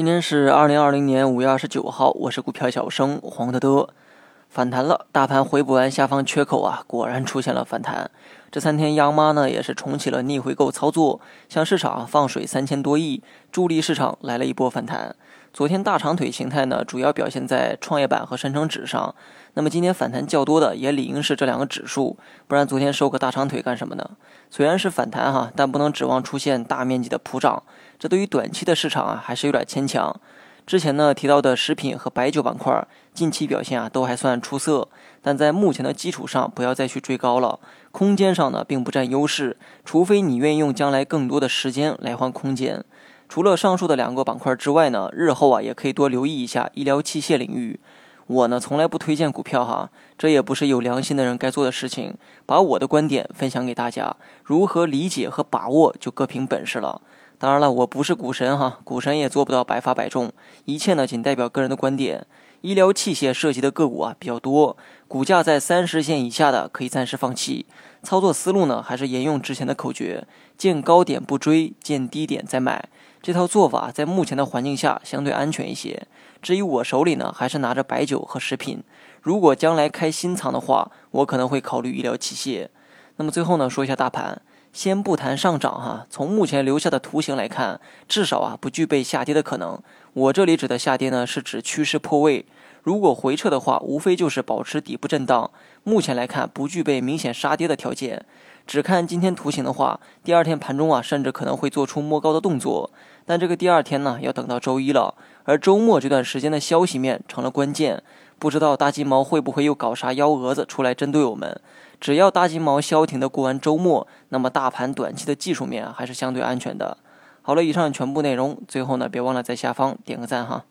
今天是二零二零年五月二十九号，我是股票小生黄德德。反弹了，大盘回补完下方缺口啊，果然出现了反弹。这三天央妈呢也是重启了逆回购操作，向市场放水三千多亿，助力市场来了一波反弹。昨天大长腿形态呢，主要表现在创业板和深成指上。那么今天反弹较多的也理应是这两个指数，不然昨天收个大长腿干什么呢？虽然是反弹哈，但不能指望出现大面积的普涨，这对于短期的市场啊还是有点牵强。之前呢提到的食品和白酒板块，近期表现啊都还算出色，但在目前的基础上不要再去追高了，空间上呢并不占优势，除非你愿意用将来更多的时间来换空间。除了上述的两个板块之外呢，日后啊也可以多留意一下医疗器械领域。我呢从来不推荐股票哈，这也不是有良心的人该做的事情。把我的观点分享给大家，如何理解和把握就各凭本事了。当然了，我不是股神哈，股神也做不到百发百中，一切呢仅代表个人的观点。医疗器械涉及的个股啊比较多，股价在三十线以下的可以暂时放弃。操作思路呢还是沿用之前的口诀：见高点不追，见低点再买。这套做法在目前的环境下相对安全一些。至于我手里呢，还是拿着白酒和食品。如果将来开新仓的话，我可能会考虑医疗器械。那么最后呢，说一下大盘，先不谈上涨哈，从目前留下的图形来看，至少啊不具备下跌的可能。我这里指的下跌呢，是指趋势破位。如果回撤的话，无非就是保持底部震荡。目前来看，不具备明显杀跌的条件。只看今天图形的话，第二天盘中啊，甚至可能会做出摸高的动作。但这个第二天呢，要等到周一了。而周末这段时间的消息面成了关键，不知道大金毛会不会又搞啥幺蛾子出来针对我们？只要大金毛消停的过完周末，那么大盘短期的技术面还是相对安全的。好了，以上全部内容，最后呢，别忘了在下方点个赞哈。